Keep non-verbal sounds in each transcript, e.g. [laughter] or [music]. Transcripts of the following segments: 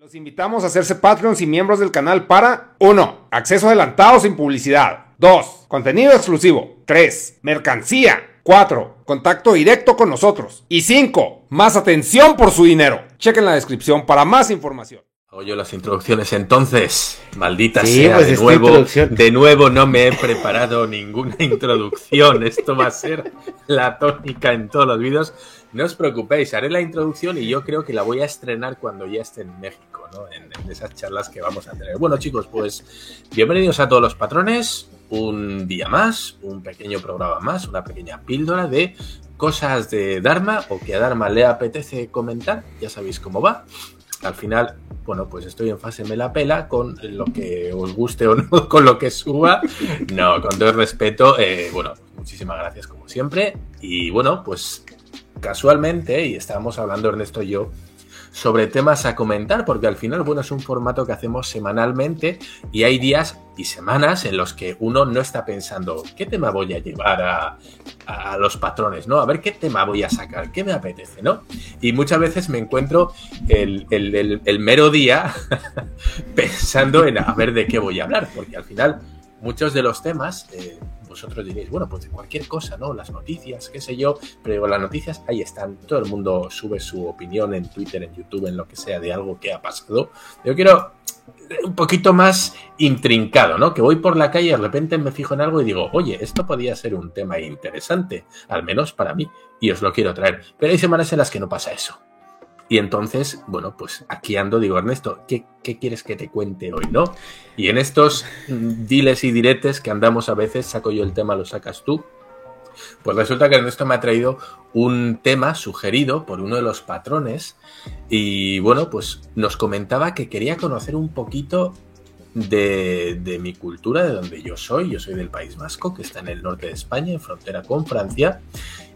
Los invitamos a hacerse Patreons y miembros del canal para 1. Acceso adelantado sin publicidad. 2. Contenido exclusivo. 3. Mercancía. 4. Contacto directo con nosotros. Y 5. Más atención por su dinero. Chequen la descripción para más información. Oye, las introducciones entonces, maldita sea, pues de nuevo, de nuevo no me he preparado [laughs] ninguna introducción, esto va a ser la tónica en todos los vídeos. No os preocupéis, haré la introducción y yo creo que la voy a estrenar cuando ya esté en México, En, esas charlas que vamos a tener. Bueno, chicos, pues bienvenidos a todos los patrones. Un día más, un pequeño programa más, una pequeña píldora de cosas de Dharma o que a Dharma le apetece comentar. Ya sabéis cómo va. Al final, bueno, pues estoy en fase me la pela con lo que os guste o no, [laughs] con lo que suba. No, con todo el respeto, eh, bueno, muchísimas gracias como siempre. Y bueno, pues casualmente, y estábamos hablando Ernesto y yo, sobre temas a comentar, porque al final, bueno, es un formato que hacemos semanalmente y hay días y semanas en los que uno no está pensando, ¿qué tema voy a llevar a, los patrones? ¿No? A ver qué tema voy a sacar, qué me apetece, ¿no? Y muchas veces me encuentro el, mero día [laughs] pensando en a ver de qué voy a hablar, porque al final muchos de los temas... Eh, vosotros diréis, bueno, pues de cualquier cosa, ¿no? Las noticias, qué sé yo, pero las noticias ahí están. Todo el mundo sube su opinión en Twitter, en YouTube, en lo que sea, de algo que ha pasado. Yo quiero un poquito más intrincado, ¿no? Que voy por la calle y de repente me fijo en algo y digo, oye, esto podría ser un tema interesante, al menos para mí, y os lo quiero traer. Pero hay semanas en las que no pasa eso. Y entonces, bueno, pues aquí ando, digo, Ernesto, ¿qué, quieres que te cuente hoy, no? Y en estos diles y diretes que andamos a veces, saco yo el tema, lo sacas tú. Pues resulta que Ernesto me ha traído un tema sugerido por uno de los patrones y bueno, pues nos comentaba que quería conocer un poquito de, de, mi cultura, de donde yo soy. Yo soy del País Vasco, que está en el norte de España, en frontera con Francia.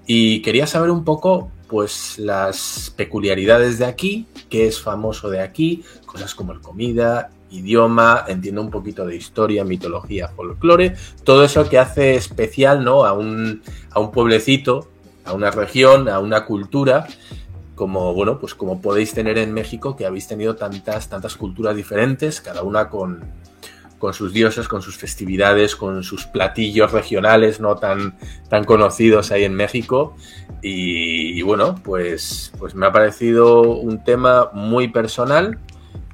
Y quería saber un poco, pues, las peculiaridades de aquí, qué es famoso de aquí, cosas como el comida, idioma, entiendo un poquito de historia, mitología, folclore, todo eso que hace especial, ¿no? A un, a un pueblecito, a una región, a una cultura, como, bueno, pues como podéis tener en México, que habéis tenido tantas, tantas culturas diferentes, cada una con, con sus dioses, con sus festividades, con sus platillos regionales no tan, tan conocidos ahí en México. Y, bueno, pues, pues me ha parecido un tema muy personal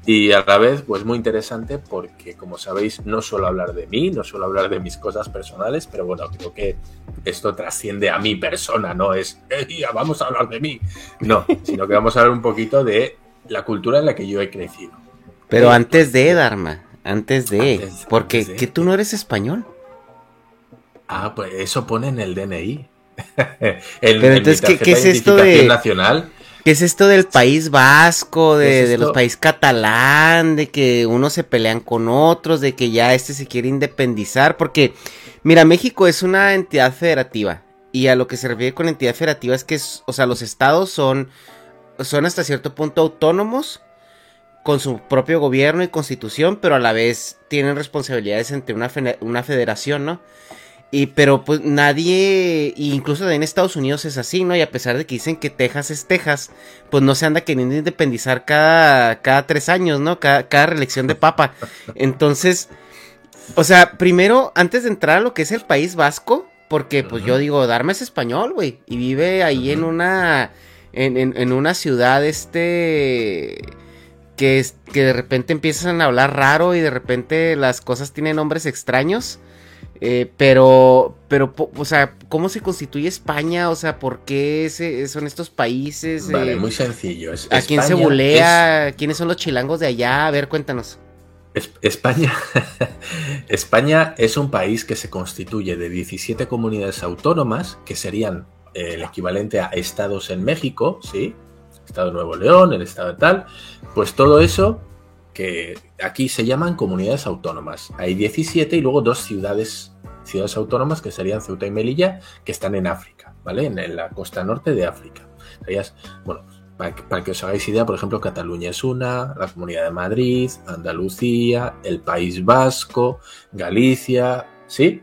y a la vez pues muy interesante porque como sabéis no suelo hablar de mí, no suelo hablar de mis cosas personales, pero bueno, creo que esto trasciende a mi persona, no es, vamos a hablar de mí, no, sino que vamos a hablar un poquito de la cultura en la que yo he crecido. Pero antes de Dharma, antes de. porque que tú no eres español. Ah, pues eso pone en el DNI. [laughs] Pero entonces, ¿qué, es esto de. Nacional. ¿Qué es esto del País Vasco, de, los países catalán, de que unos se pelean con otros, de que ya este se quiere independizar? Porque, mira, México es una entidad federativa. Y a lo que se refiere con entidad federativa es que, o sea, los estados son, son hasta cierto punto autónomos con su propio gobierno y constitución, pero a la vez tienen responsabilidades entre una, una federación, ¿no? Y pero pues nadie, incluso en Estados Unidos es así, ¿no? Y a pesar de que dicen que Texas es Texas, pues no se anda queriendo independizar cada, cada tres años, ¿no? Cada, cada reelección de papa. Entonces, o sea, primero, antes de entrar a lo que es el País Vasco, porque pues yo digo, Darme es español, güey, y vive ahí en una, en, en, en una ciudad, este que, que de repente empiezan a hablar raro y de repente las cosas tienen nombres extraños. Eh, pero, pero, o sea, ¿cómo se constituye España? O sea, ¿por qué son estos países? Vale, eh, muy sencillo. ¿A quién se bulea? ¿Quiénes son los chilangos de allá? A ver, cuéntanos. España, [laughs] España es un país que se constituye de 17 comunidades autónomas, que serían eh, el equivalente a estados en México, ¿sí? Estado de Nuevo León, el Estado de tal, pues todo eso que aquí se llaman comunidades autónomas. Hay 17 y luego dos ciudades, ciudades autónomas que serían Ceuta y Melilla, que están en África, ¿vale? En, la costa norte de África. Bueno, para que, os hagáis idea, por ejemplo, Cataluña es una, la Comunidad de Madrid, Andalucía, el País Vasco, Galicia, ¿sí?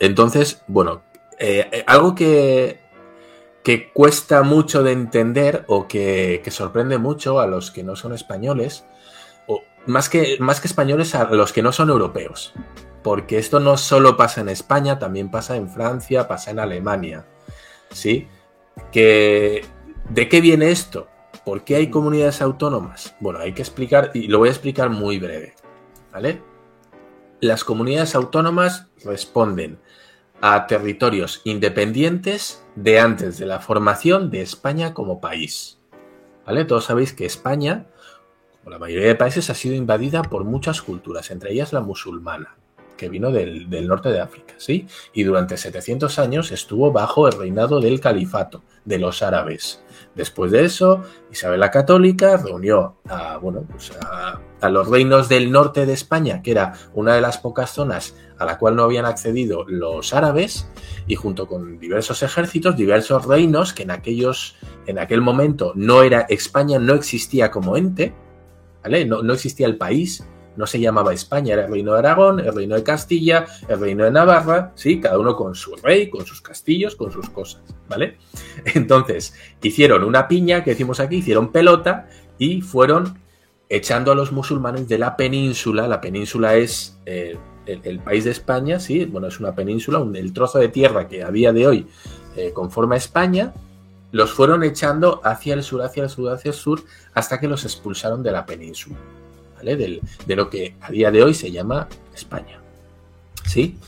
Entonces, bueno, eh, eh, algo que que cuesta mucho de entender o que, sorprende mucho a los que no son españoles más que, más que españoles a los que no son europeos. Porque esto no solo pasa en España, también pasa en Francia, pasa en Alemania. ¿Sí? Que, ¿De qué viene esto? ¿Por qué hay comunidades autónomas? Bueno, hay que explicar, y lo voy a explicar muy breve. ¿Vale? Las comunidades autónomas responden a territorios independientes de antes de la formación de España como país. ¿Vale? Todos sabéis que España la mayoría de países, ha sido invadida por muchas culturas, entre ellas la musulmana, que vino del, norte de África, ¿sí? Y durante 700 años estuvo bajo el reinado del califato, de los árabes. Después de eso, Isabel la Católica reunió a, bueno, pues a, los reinos del norte de España, que era una de las pocas zonas a la cual no habían accedido los árabes, y junto con diversos ejércitos, diversos reinos que en aquellos, en aquel momento no era España, no existía como ente, no, existía el país, no se llamaba España, era el reino de Aragón, el reino de Castilla, el reino de Navarra, ¿sí? Cada uno con su rey, con sus castillos, con sus cosas, ¿vale? [laughs] Entonces, hicieron una piña, que decimos aquí, hicieron pelota y fueron echando a los musulmanes de la península. La península es eh, el, país de España, ¿sí? Bueno, es una península, el trozo de tierra que a día de hoy eh, conforma España, los fueron echando hacia el sur, hacia el sur, hacia el sur, hasta que los expulsaron de la península, ¿vale? de lo que a día de hoy se llama España. ¿Sí?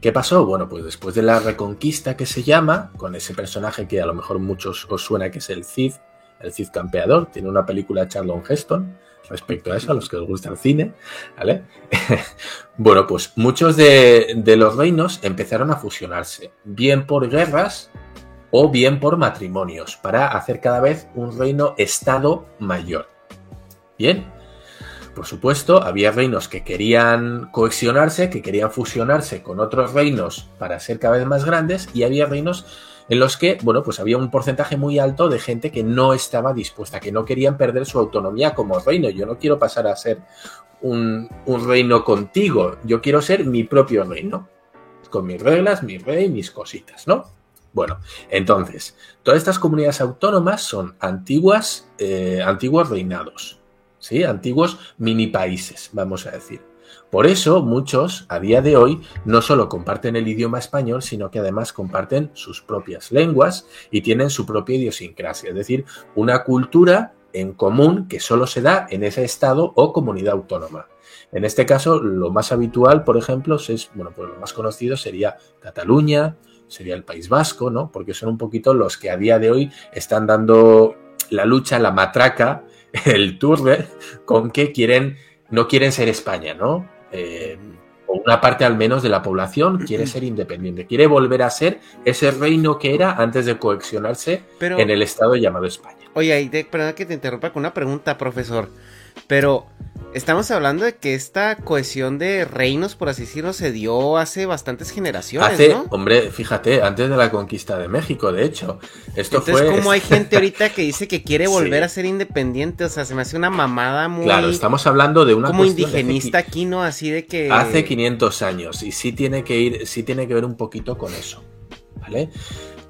¿Qué pasó? Bueno, pues después de la reconquista que se llama, con ese personaje que a lo mejor muchos os suena que es el Cid, el Cid campeador, tiene una película de Charlton Heston respecto a eso, a los que os gusta el cine, ¿vale? [laughs] bueno, pues muchos de, de los reinos empezaron a fusionarse, bien por guerras, o bien por matrimonios, para hacer cada vez un reino-estado mayor. Bien, por supuesto, había reinos que querían cohesionarse, que querían fusionarse con otros reinos para ser cada vez más grandes, y había reinos en los que, bueno, pues había un porcentaje muy alto de gente que no estaba dispuesta, que no querían perder su autonomía como reino. Yo no quiero pasar a ser un, reino contigo, yo quiero ser mi propio reino, con mis reglas, mi rey, mis cositas, ¿no? Bueno, entonces, todas estas comunidades autónomas son antiguas, eh, antiguos reinados, ¿sí? Antiguos mini países, vamos a decir. Por eso muchos a día de hoy no solo comparten el idioma español, sino que además comparten sus propias lenguas y tienen su propia idiosincrasia, es decir, una cultura en común que solo se da en ese estado o comunidad autónoma. En este caso, lo más habitual, por ejemplo, es, bueno, pues lo más conocido sería Cataluña, sería el País Vasco, ¿no? Porque son un poquito los que a día de hoy están dando la lucha, la matraca, [laughs] el turbe, con que quieren, no quieren ser España, ¿no? Eh, o una parte al menos de la población quiere ser independiente, quiere volver a ser ese reino que era antes de coexionarse en el estado llamado España. Oye, perdón que te interrumpa con una pregunta, profesor, pero Estamos hablando de que esta cohesión de reinos, por así decirlo, se dio hace bastantes generaciones. Hace, hombre, fíjate, antes de la conquista de México, de hecho. Esto Entonces, como hay [laughs] gente ahorita que dice que quiere volver a ser independiente, o sea, se me hace una mamada muy. Claro, estamos hablando de una. Como indigenista aquí, ¿no? Así de que. Hace 500 años, y sí tiene que ir, sí tiene que ver un poquito con eso, ¿vale?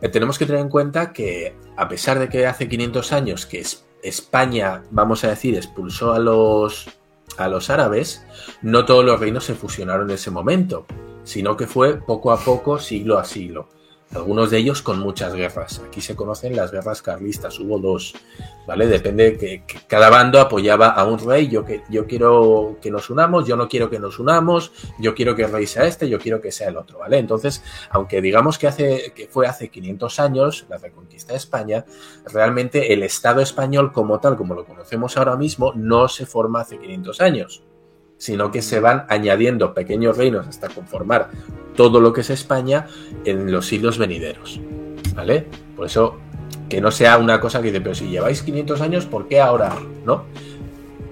Eh, tenemos que tener en cuenta que, a pesar de que hace 500 años que España, vamos a decir, expulsó a los a los árabes, no todos los reinos se fusionaron en ese momento, sino que fue poco a poco, siglo a siglo algunos de ellos con muchas guerras. Aquí se conocen las guerras carlistas, hubo dos, ¿vale? Depende que, cada bando apoyaba a un rey, yo, que, yo quiero que nos unamos, yo no quiero que nos unamos, yo quiero que el rey sea este, yo quiero que sea el otro, ¿vale? Entonces, aunque digamos que, hace, que fue hace 500 años la reconquista de España, realmente el Estado español como tal, como lo conocemos ahora mismo, no se forma hace 500 años sino que se van añadiendo pequeños reinos hasta conformar todo lo que es España en los siglos venideros. ¿Vale? Por eso, que no sea una cosa que dice, pero si lleváis 500 años, ¿por qué ahora? ¿No?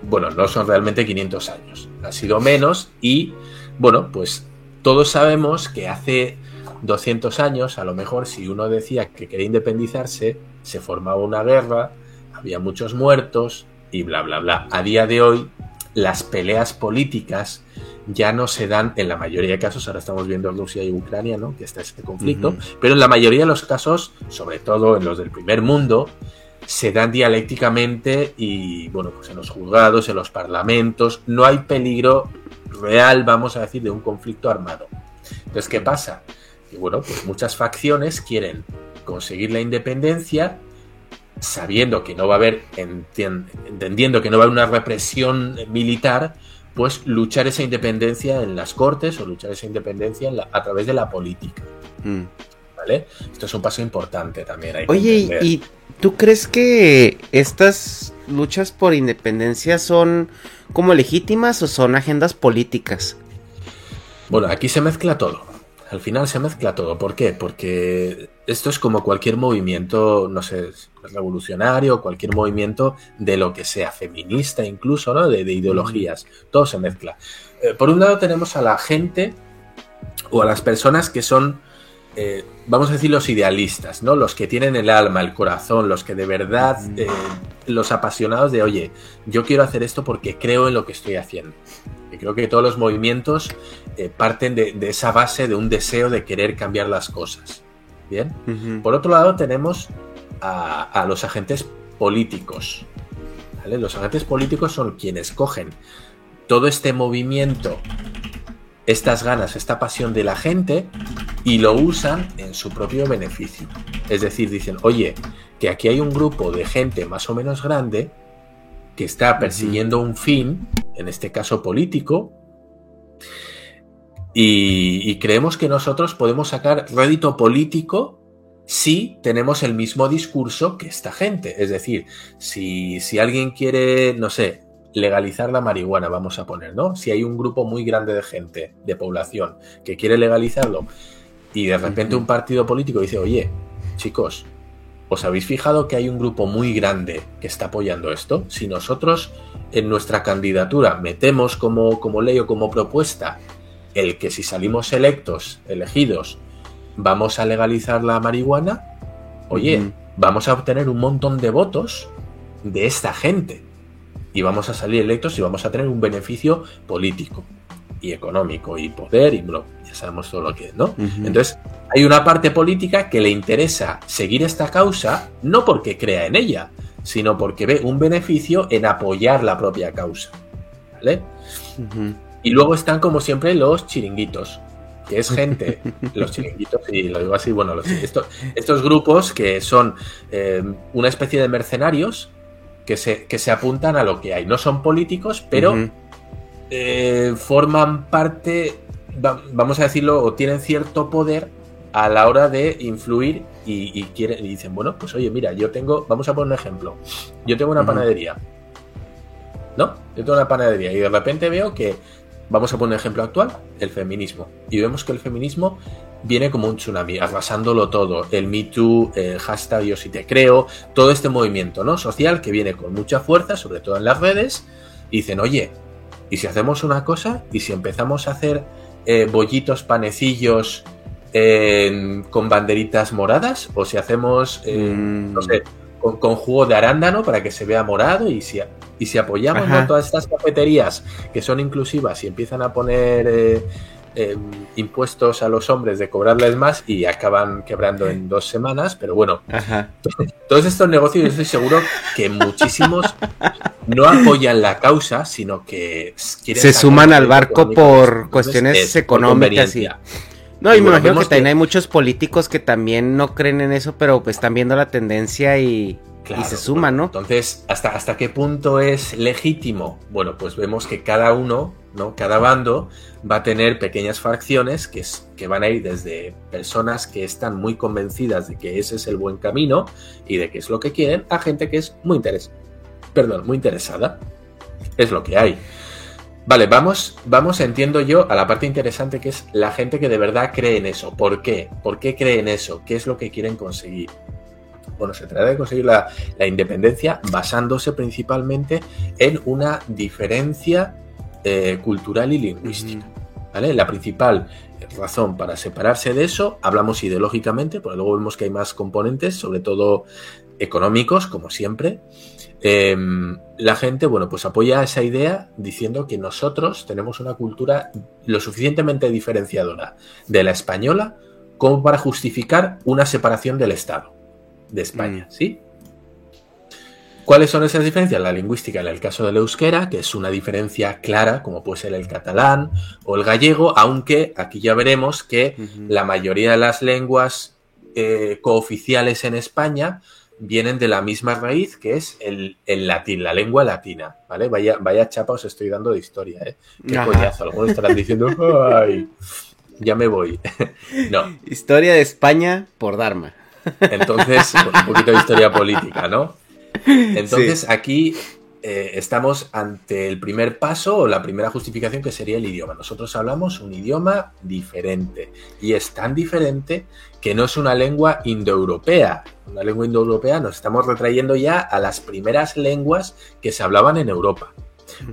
Bueno, no son realmente 500 años, ha sido menos y, bueno, pues todos sabemos que hace 200 años, a lo mejor si uno decía que quería independizarse, se formaba una guerra, había muchos muertos y bla, bla, bla. A día de hoy las peleas políticas ya no se dan en la mayoría de casos, ahora estamos viendo Rusia y Ucrania, ¿no? que está este conflicto, pero en la mayoría de los casos, sobre todo en los del primer mundo, se dan dialécticamente y, bueno, pues en los juzgados, en los parlamentos, no hay peligro real, vamos a decir, de un conflicto armado. Entonces, ¿qué pasa? Y bueno, pues muchas facciones quieren conseguir la independencia sabiendo que no va a haber, entendiendo que no va a haber una represión militar, pues luchar esa independencia en las cortes o luchar esa independencia a través de la política. Mm. ¿Vale? Esto es un paso importante también. Oye, ¿y tú crees que estas luchas por independencia son como legítimas o son agendas políticas? Bueno, aquí se mezcla todo. Al final se mezcla todo. ¿Por qué? Porque esto es como cualquier movimiento, no sé, revolucionario, cualquier movimiento de lo que sea, feminista incluso, ¿no? De, ideologías. Todo se mezcla. Eh, por un lado tenemos a la gente o a las personas que son, eh, vamos a decir, los idealistas, ¿no? Los que tienen el alma, el corazón, los que de verdad, eh, los apasionados de, oye, yo quiero hacer esto porque creo en lo que estoy haciendo. Y creo que todos los movimientos parten de, esa base de un deseo de querer cambiar las cosas. Bien. Por otro lado tenemos a, los agentes políticos. Los agentes políticos son quienes cogen todo este movimiento, estas ganas, esta pasión de la gente y lo usan en su propio beneficio. Es decir, dicen, oye, que aquí hay un grupo de gente más o menos grande que está persiguiendo un fin, en este caso político, y, y creemos que nosotros podemos sacar rédito político si tenemos el mismo discurso que esta gente. Es decir, si, si alguien quiere, no sé, legalizar la marihuana, vamos a poner, ¿no? Si hay un grupo muy grande de gente, de población, que quiere legalizarlo y de repente un partido político dice, oye, chicos, ¿os habéis fijado que hay un grupo muy grande que está apoyando esto? Si nosotros en nuestra candidatura metemos como, como ley o como propuesta el que si salimos electos, elegidos, vamos a legalizar la marihuana, oye, vamos a obtener un montón de votos de esta gente. Y vamos a salir electos y vamos a tener un beneficio político y económico y poder y bro, ya sabemos todo lo que es, ¿no? Entonces, hay una parte política que le interesa seguir esta causa no porque crea en ella, sino porque ve un beneficio en apoyar la propia causa. ¿Vale? Y luego están como siempre los chiringuitos, que es gente, [laughs] los chiringuitos, y lo digo así, bueno, estos, estos, grupos que son eh, una especie de mercenarios que se, que se apuntan a lo que hay. No son políticos, pero eh, forman parte, vamos a decirlo, o tienen cierto poder a la hora de influir y, quieren, y dicen, bueno, pues oye, mira, yo tengo, vamos a poner un ejemplo, yo tengo una panadería, ¿no? Yo tengo una panadería y de repente veo que Vamos a poner un ejemplo actual, el feminismo. Y vemos que el feminismo viene como un tsunami, arrasándolo todo. El Me Too, el hashtag Yo si te creo, todo este movimiento ¿no? social que viene con mucha fuerza, sobre todo en las redes, y dicen, oye, ¿y si hacemos una cosa? ¿Y si empezamos a hacer eh, bollitos, panecillos con banderitas moradas? ¿O si hacemos, eh, mm. no sé, con, jugo de arándano para que se vea morado y si, y si apoyamos todas estas cafeterías que son inclusivas y empiezan a poner eh, em, impuestos a los hombres de cobrarles más y acaban quebrando en dos semanas, pero bueno, [laughs] todos estos negocios yo estoy seguro que muchísimos no apoyan la causa, sino que se suman al barco por cuestiones económicas. y... No, y me imagino que también hay muchos políticos que también no creen en eso, pero pues están viendo la tendencia y, se suman, ¿no? Entonces, ¿hasta, ¿hasta qué punto es legítimo? Bueno, pues vemos que cada uno, ¿no? Cada bando va a tener pequeñas fracciones que, que van a ir desde personas que están muy convencidas de que ese es el buen camino y de que es lo que quieren, a gente que es muy interesada. Perdón, muy interesada. Es lo que hay. Vale, vamos, vamos, entiendo yo, a la parte interesante que es la gente que de verdad cree en eso. ¿Por qué? ¿Por qué cree en eso? ¿Qué es lo que quieren conseguir? Bueno, se trata de conseguir la, independencia basándose principalmente en una diferencia eh, cultural y lingüística. ¿Vale? La principal razón para separarse de eso, hablamos ideológicamente, pero luego vemos que hay más componentes, sobre todo económicos, como siempre, Em, la gente, bueno, pues apoya esa idea diciendo que nosotros tenemos una cultura lo suficientemente diferenciadora de la española como para justificar una separación del Estado de España, mm. ¿sí? ¿Cuáles son esas diferencias? La lingüística en el caso del euskera, que es una diferencia clara, como puede ser el catalán o el gallego, aunque aquí ya veremos que la mayoría de las lenguas eh, cooficiales en España vienen de la misma raíz que es el, latín, la lengua latina, ¿vale? Vaya, vaya chapa os estoy dando de historia, ¿eh? Qué coñazo, algunos estarán diciendo, ¡ay! Ya me voy. [laughs] no. Historia de España por Dharma. Entonces, un poquito de historia política, ¿no? [laughs] Entonces, aquí eh, estamos ante el primer paso o la primera justificación que sería el idioma. Nosotros hablamos un idioma diferente y es tan diferente que no es una lengua indoeuropea. Una lengua indoeuropea nos estamos retrayendo ya a las primeras lenguas que se hablaban en Europa.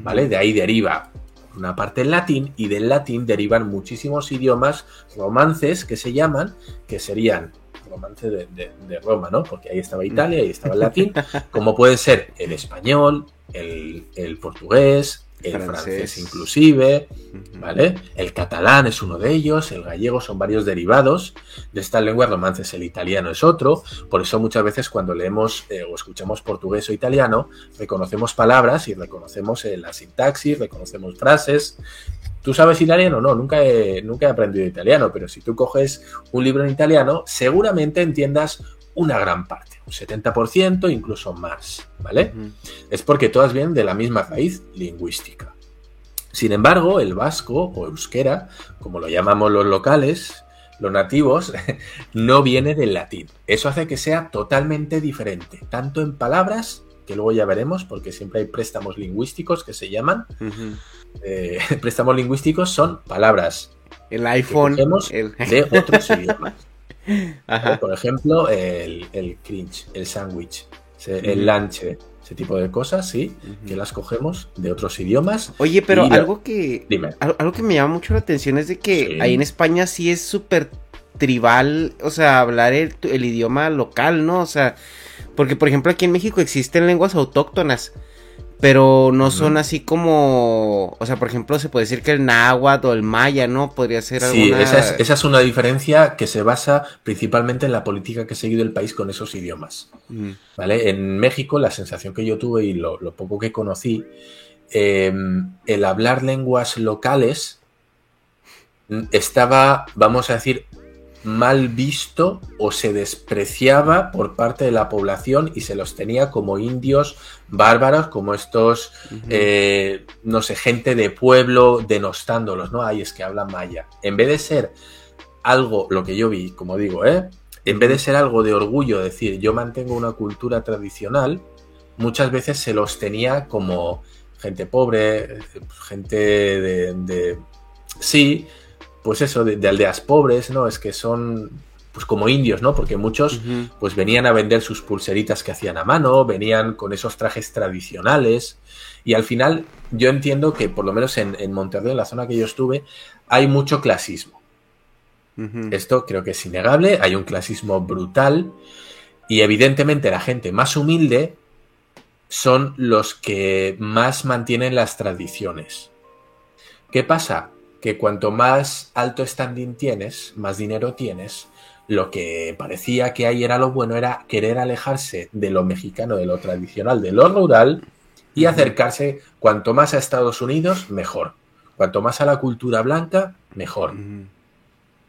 ¿Vale? De ahí deriva una parte el latín y del latín derivan muchísimos idiomas romances que se llaman, que serían romance de, de, Roma, ¿no? Porque ahí estaba Italia, ahí estaba el [laughs] latín, como puede ser el español, el, portugués, el francés. inclusive, ¿vale? El catalán es uno de ellos, el gallego son varios derivados de estas lenguas romances, el italiano es otro, por eso muchas veces cuando leemos eh, o escuchamos portugués o italiano, reconocemos palabras y reconocemos eh, la sintaxis, reconocemos frases. ¿Tú sabes italiano? No, nunca he, nunca he aprendido italiano, pero si tú coges un libro en italiano, seguramente entiendas una gran parte, un 70%, incluso más, ¿vale? Es porque todas vienen de la misma raíz lingüística. Sin embargo, el vasco o euskera, como lo llamamos los locales, los nativos, [laughs] no viene del latín. Eso hace que sea totalmente diferente, tanto en palabras, que luego ya veremos, porque siempre hay préstamos lingüísticos que se llaman. Eh, [laughs] préstamos lingüísticos son palabras. El iPhone. de otros [laughs] idiomas. Por ejemplo, el, cringe, el sándwich, el lanche, ese tipo de cosas, sí, que las cogemos de otros idiomas. Oye, pero algo que algo que me llama mucho la atención es de que ahí en España sí es súper tribal, o sea, hablar el, el, idioma local, ¿no? O sea, porque por ejemplo aquí en México existen lenguas autóctonas pero no son así como, o sea, por ejemplo, se puede decir que el náhuatl o el maya, ¿no? Podría ser Sí, esa, es, esa es, una diferencia que se basa principalmente en la política que ha seguido el país con esos idiomas, ¿vale? En México la sensación que yo tuve y lo, poco que conocí, em, el hablar lenguas locales mm, estaba, vamos a decir, mal visto o se despreciaba por parte de la población y se los tenía como indios bárbaros, como estos, eh, no sé, gente de pueblo denostándolos, ¿no? Ay, es que hablan maya. En vez de ser algo, lo que yo vi, como digo, ¿eh? En vez de ser algo de orgullo, decir, yo mantengo una cultura tradicional, muchas veces se los tenía como gente pobre, gente de, de sí, pues eso, de, aldeas pobres, ¿no? Es que son pues como indios, ¿no? Porque muchos pues venían a vender sus pulseritas que hacían a mano, venían con esos trajes tradicionales y al final yo entiendo que por lo menos en, en Monterrey, en la zona que yo estuve, hay mucho clasismo. Esto creo que es innegable, hay un clasismo brutal y evidentemente la gente más humilde son los que más mantienen las tradiciones. ¿Qué pasa? Que cuanto más alto standing tienes, más dinero tienes, lo que parecía que ahí era lo bueno era querer alejarse de lo mexicano, de lo tradicional, de lo rural y acercarse cuanto más a Estados Unidos, mejor. Cuanto más a la cultura blanca, mejor.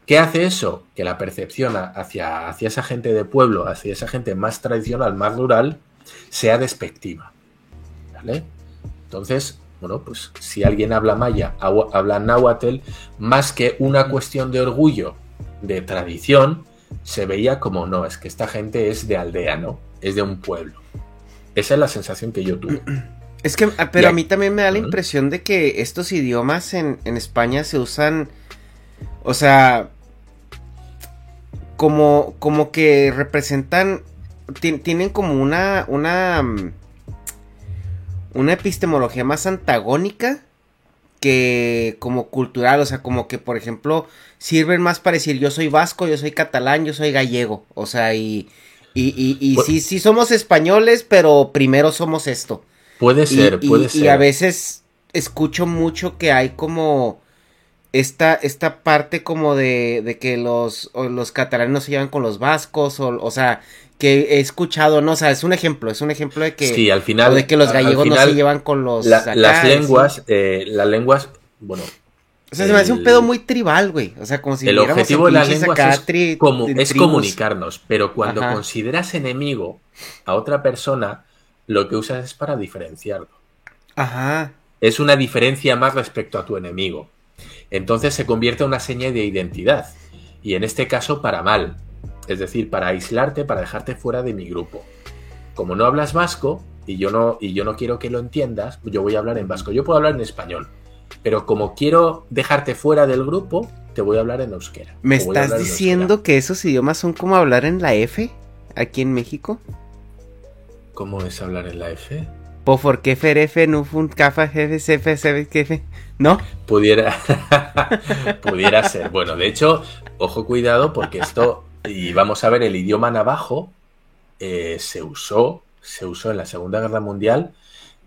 ¿Qué hace eso? Que la percepción hacia, hacia esa gente de pueblo, hacia esa gente más tradicional, más rural, sea despectiva. ¿Vale? Entonces, bueno, pues si alguien habla maya, habla náhuatl, más que una cuestión de orgullo, de tradición, se veía como no, es que esta gente es de aldea, ¿no? Es de un pueblo. Esa es la sensación que yo tuve. [clears throat] Es que, ah, pero a mí también me da la impresión de que estos idiomas en, España se usan, o sea, como, como que representan, tienen como una, una, mm, una epistemología más antagónica que como cultural, o sea, como que por ejemplo sirven más para decir yo soy vasco, yo soy catalán, yo soy gallego, o sea, y, y, y, sí, sí somos españoles, pero primero somos esto. Puede ser, puede ser. Y a veces escucho mucho que hay como esta, esta parte como de, de que los, los catalanes no se llevan con los vascos, o, o sea, que he escuchado, no, o sea, es un ejemplo, es un ejemplo de que, sí, al final, de que los gallegos no se llevan con los... las lenguas, eh, las lenguas, bueno... O sea, se me hace un pedo muy tribal, güey. O sea, como si El objetivo de las lenguas es, es comunicarnos, pero cuando consideras enemigo a otra persona, lo que usas es para diferenciarlo. Ajá. Es una diferencia más respecto a tu enemigo. Entonces se convierte en una seña de identidad. Y en este caso para mal es decir, para aislarte, para dejarte fuera de mi grupo. Como no hablas vasco y yo no, y yo no quiero que lo entiendas, yo voy a hablar en vasco. Yo puedo hablar en español, pero como quiero dejarte fuera del grupo, te voy a hablar en euskera. ¿Me estás diciendo que esos idiomas son como hablar en la F aquí en México? ¿Cómo es hablar en la F? ¿Por qué F, no fun, cafa, jefe, jefe, jefe, ¿No? Pudiera, [laughs] pudiera ser. Bueno, de hecho, ojo cuidado porque esto y vamos a ver, el idioma navajo eh, se usó, se usó en la Segunda Guerra Mundial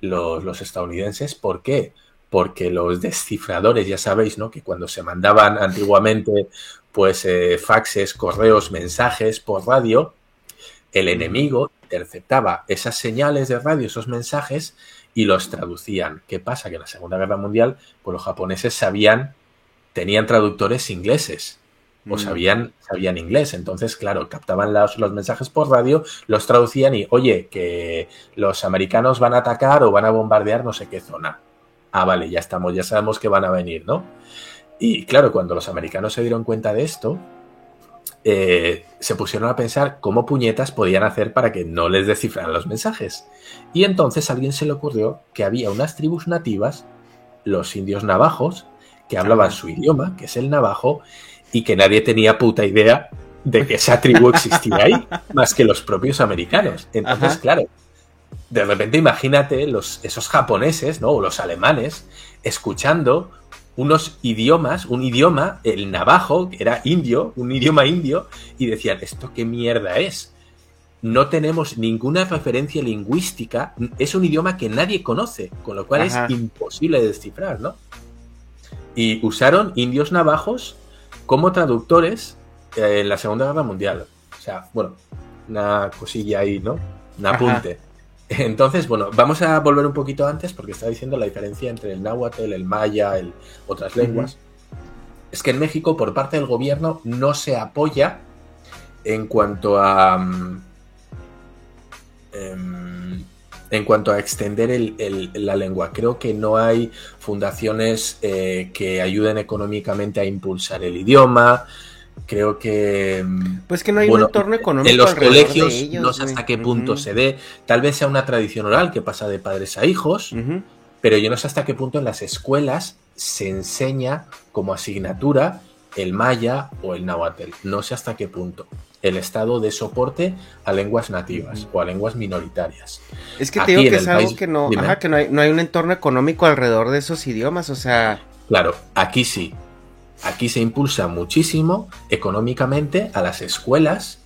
los, estadounidenses. ¿Por qué? Porque los descifradores, ya sabéis, ¿no? Que cuando se mandaban antiguamente, pues, eh, faxes, correos, mensajes por radio, el enemigo interceptaba esas señales de radio, esos mensajes, y los traducían. ¿Qué pasa? Que en la Segunda Guerra Mundial, pues los japoneses sabían, tenían traductores ingleses o mm. sabían, sabían inglés. Entonces, claro, captaban los, los, mensajes por radio, los traducían y, oye, que los americanos van a atacar o van a bombardear no sé qué zona. Ah, vale, ya estamos, ya sabemos que van a venir, ¿no? Y claro, cuando los americanos se dieron cuenta de esto, eh, se pusieron a pensar cómo puñetas podían hacer para que no les descifraran los mensajes. Y entonces a alguien se le ocurrió que había unas tribus nativas, los indios navajos, que hablaban su idioma, que es el navajo, y que nadie tenía puta idea de que esa tribu existía ahí, [laughs] más que los propios americanos. Entonces, claro, de repente imagínate los, esos japoneses, ¿no? O los alemanes, escuchando unos idiomas, un idioma, el navajo, que era indio, un idioma indio, y decían, ¿esto qué mierda es? No tenemos ninguna referencia lingüística, es un idioma que nadie conoce, con lo cual es imposible de descifrar, ¿no? Y usaron indios navajos como traductores eh, en la Segunda Guerra Mundial. O sea, bueno, una cosilla ahí, ¿no? Un apunte. [laughs] Entonces, bueno, vamos a volver un poquito antes porque estaba diciendo la diferencia entre el náhuatl, el maya, el, otras lenguas. Es que en México, por parte del gobierno, no se apoya en cuanto a. Mm, em, en cuanto a extender la lengua. Creo que no hay fundaciones eh, que ayuden económicamente a impulsar el idioma. Creo que. Mm, pues que no hay un entorno económico. En los colegios no sé hasta qué punto se dé. Tal vez sea una tradición oral que pasa de padres a hijos, pero yo no sé hasta qué punto en las escuelas se enseña como asignatura el maya o el náhuatl. No sé hasta qué punto el estado de soporte a lenguas nativas o a lenguas minoritarias. Es que te digo que es algo que, no, que no, hay, no hay un entorno económico alrededor de esos idiomas, o sea... Claro, aquí sí. Aquí se impulsa muchísimo económicamente a las escuelas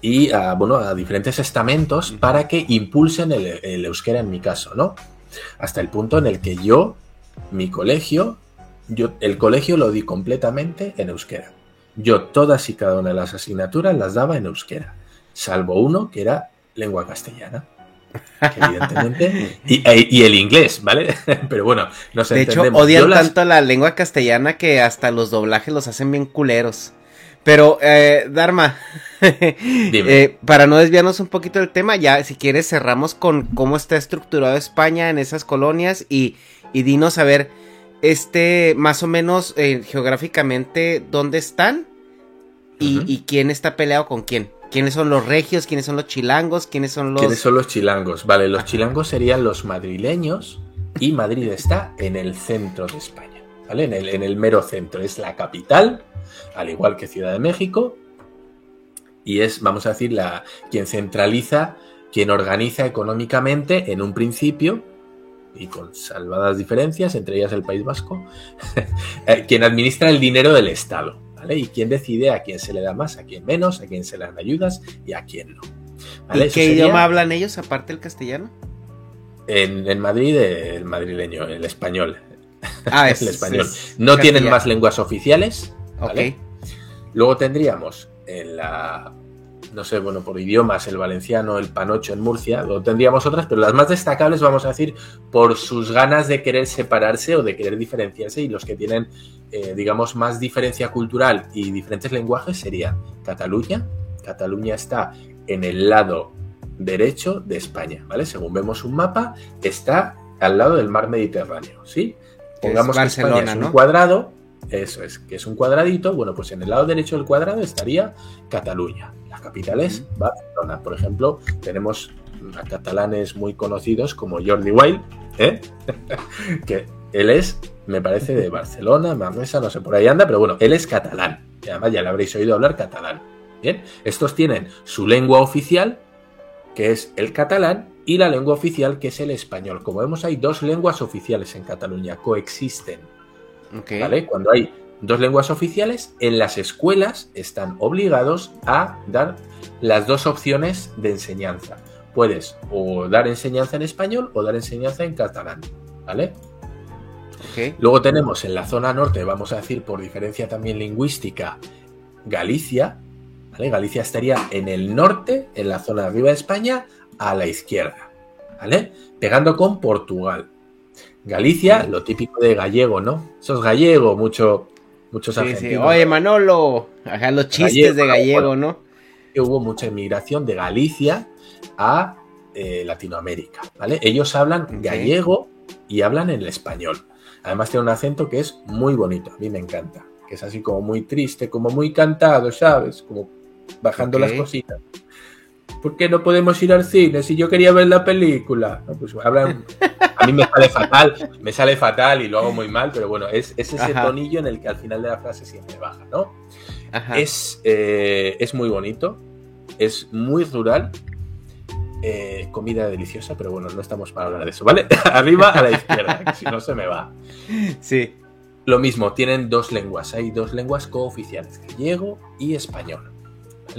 y a, bueno, a diferentes estamentos para que impulsen el, el euskera en mi caso, ¿no? Hasta el punto en el que yo, mi colegio, yo el colegio lo di completamente en euskera. Yo todas y cada una de las asignaturas las daba en euskera, salvo uno que era lengua castellana. evidentemente. [laughs] E, y, el inglés, ¿vale? [laughs] Pero bueno, no sé. De hecho, odian tanto la lengua castellana que hasta los doblajes los hacen bien culeros. Pero, eh, Dharma, [laughs] eh, para no desviarnos un poquito del tema, ya si quieres cerramos con cómo está estructurado España en esas colonias y, y dinos a ver este, más o menos eh, geográficamente, dónde están y, quién está peleado con quién. ¿Quiénes son los regios? ¿Quiénes son los chilangos? ¿Quiénes son los...? ¿Quiénes son los chilangos? Vale, los chilangos serían los madrileños y Madrid está en el centro de España, ¿vale? En el, en el mero centro. Es la capital, al igual que Ciudad de México, y es, vamos a decir, la, quien centraliza, quien organiza económicamente en un principio y con salvadas diferencias, entre ellas el País Vasco, [laughs] eh, quien administra el dinero del Estado, ¿vale? Y quien decide a quién se le da más, a quién menos, a quién se le dan ayudas y a quién no. ¿Y qué idioma hablan ellos aparte del castellano? En, Madrid el madrileño, el español. Ah, [laughs] es el español. no tienen más lenguas oficiales. ¿vale? Luego tendríamos en la no sé, bueno, por idiomas, el valenciano, el panocho en Murcia, lo tendríamos otras, pero las más destacables vamos a decir por sus ganas de querer separarse o de querer diferenciarse y los que tienen, eh, digamos, más diferencia cultural y diferentes lenguajes serían Cataluña. Cataluña está en el lado derecho de España, ¿vale? Según vemos un mapa, está al lado del mar Mediterráneo, ¿sí? Pongamos que España es un cuadrado, eso es, que es un cuadradito, bueno, pues en el lado derecho del cuadrado estaría Cataluña. La capital es Barcelona. Por ejemplo, tenemos a catalanes muy conocidos como Jordi Wild, ¿eh? [laughs] que él es, me parece, de Barcelona, Manresa, no sé, por ahí anda, pero bueno, él es catalán. Y además ya le habréis oído hablar catalán. Bien, estos tienen su lengua oficial, que es el catalán, y la lengua oficial, que es el español. Como vemos, hay dos lenguas oficiales en Cataluña, coexisten. ¿Vale? Cuando hay dos lenguas oficiales, en las escuelas están obligados a dar las dos opciones de enseñanza. Puedes o dar enseñanza en español o dar enseñanza en catalán. ¿Vale? Luego tenemos en la zona norte, vamos a decir por diferencia también lingüística, Galicia. ¿vale? Galicia estaría en el norte, en la zona de arriba de España, a la izquierda. ¿Vale? Pegando con Portugal. Galicia, lo típico de gallego, ¿no? Eso es gallego, mucho, muchos argentinos. Oye, Manolo, hagan los chistes de gallego, ¿no? Hubo mucha inmigración de Galicia a eh, Latinoamérica, ¿vale? Ellos hablan gallego y hablan en el español. Además tiene un acento que es muy bonito, a mí me encanta, que es así como muy triste, como muy cantado, ¿sabes? Como bajando las cositas. ¿Por qué no podemos ir al cine si yo quería ver la película? pues hablan, a mí me sale fatal, me sale fatal y lo hago muy mal, pero bueno, es, ese tonillo en el que al final de la frase siempre baja, ¿no? Es, eh, es muy bonito, es muy rural, eh, comida deliciosa, pero bueno, no estamos para hablar de eso, ¿vale? [laughs] Arriba a la izquierda, si no se me va. Sí. Lo mismo, tienen dos lenguas, hay dos lenguas cooficiales, gallego y español.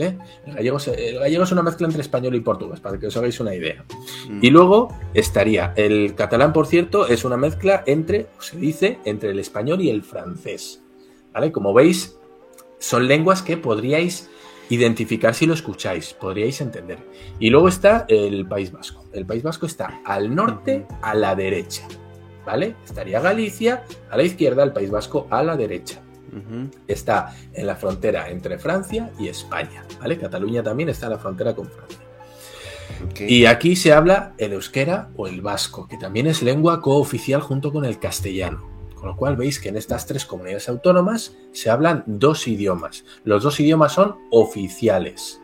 El gallego, es una mezcla entre español y portugués, para que os hagáis una idea. Mm. Y luego estaría, el catalán, por cierto, es una mezcla entre, se dice, entre el español y el francés. ¿Vale? Como veis, son lenguas que podríais identificar si lo escucháis, podríais entender. Y luego está el País Vasco. El País Vasco está al norte, a la derecha. ¿Vale? Estaría Galicia a la izquierda, el País Vasco a la derecha. Está en la frontera entre Francia y España, ¿vale? Cataluña también está en la frontera con Francia. Y aquí se habla el euskera o el vasco, que también es lengua cooficial junto con el castellano. Con lo cual veis que en estas tres comunidades autónomas se hablan dos idiomas. Los dos idiomas son oficiales.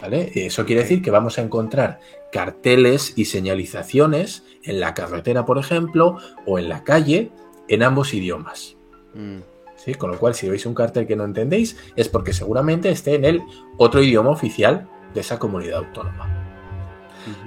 ¿Vale? Eso quiere decir que vamos a encontrar carteles y señalizaciones en la carretera, por ejemplo, o en la calle, en ambos idiomas. Mm. Con lo cual, si veis un cartel que no entendéis, es porque seguramente esté en el otro idioma oficial de esa comunidad autónoma.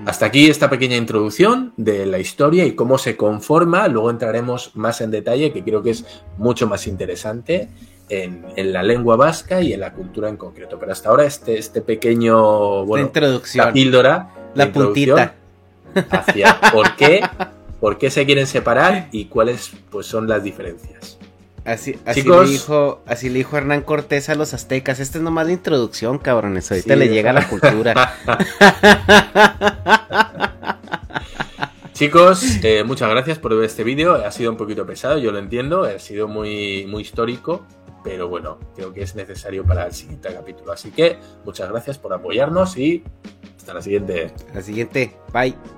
Hasta aquí esta pequeña introducción de la historia y cómo se conforma. Luego entraremos más en detalle, que creo que es mucho más interesante en, la lengua vasca y en la cultura en concreto. Pero hasta ahora este, este pequeño, bueno, introducción. la píldora, la, puntita hacia por qué, [laughs] por qué se quieren separar y cuáles pues son las diferencias. Así, así, le dijo, así le dijo Hernán Cortés a los aztecas. Esta es nomás la introducción, cabrones. Ahorita le llega la cultura. [laughs] Chicos, eh, muchas gracias por ver este vídeo. Ha sido un poquito pesado, yo lo entiendo. Ha sido muy, muy histórico. Pero bueno, creo que es necesario para el siguiente capítulo. Así que muchas gracias por apoyarnos y hasta la siguiente. La siguiente. Bye.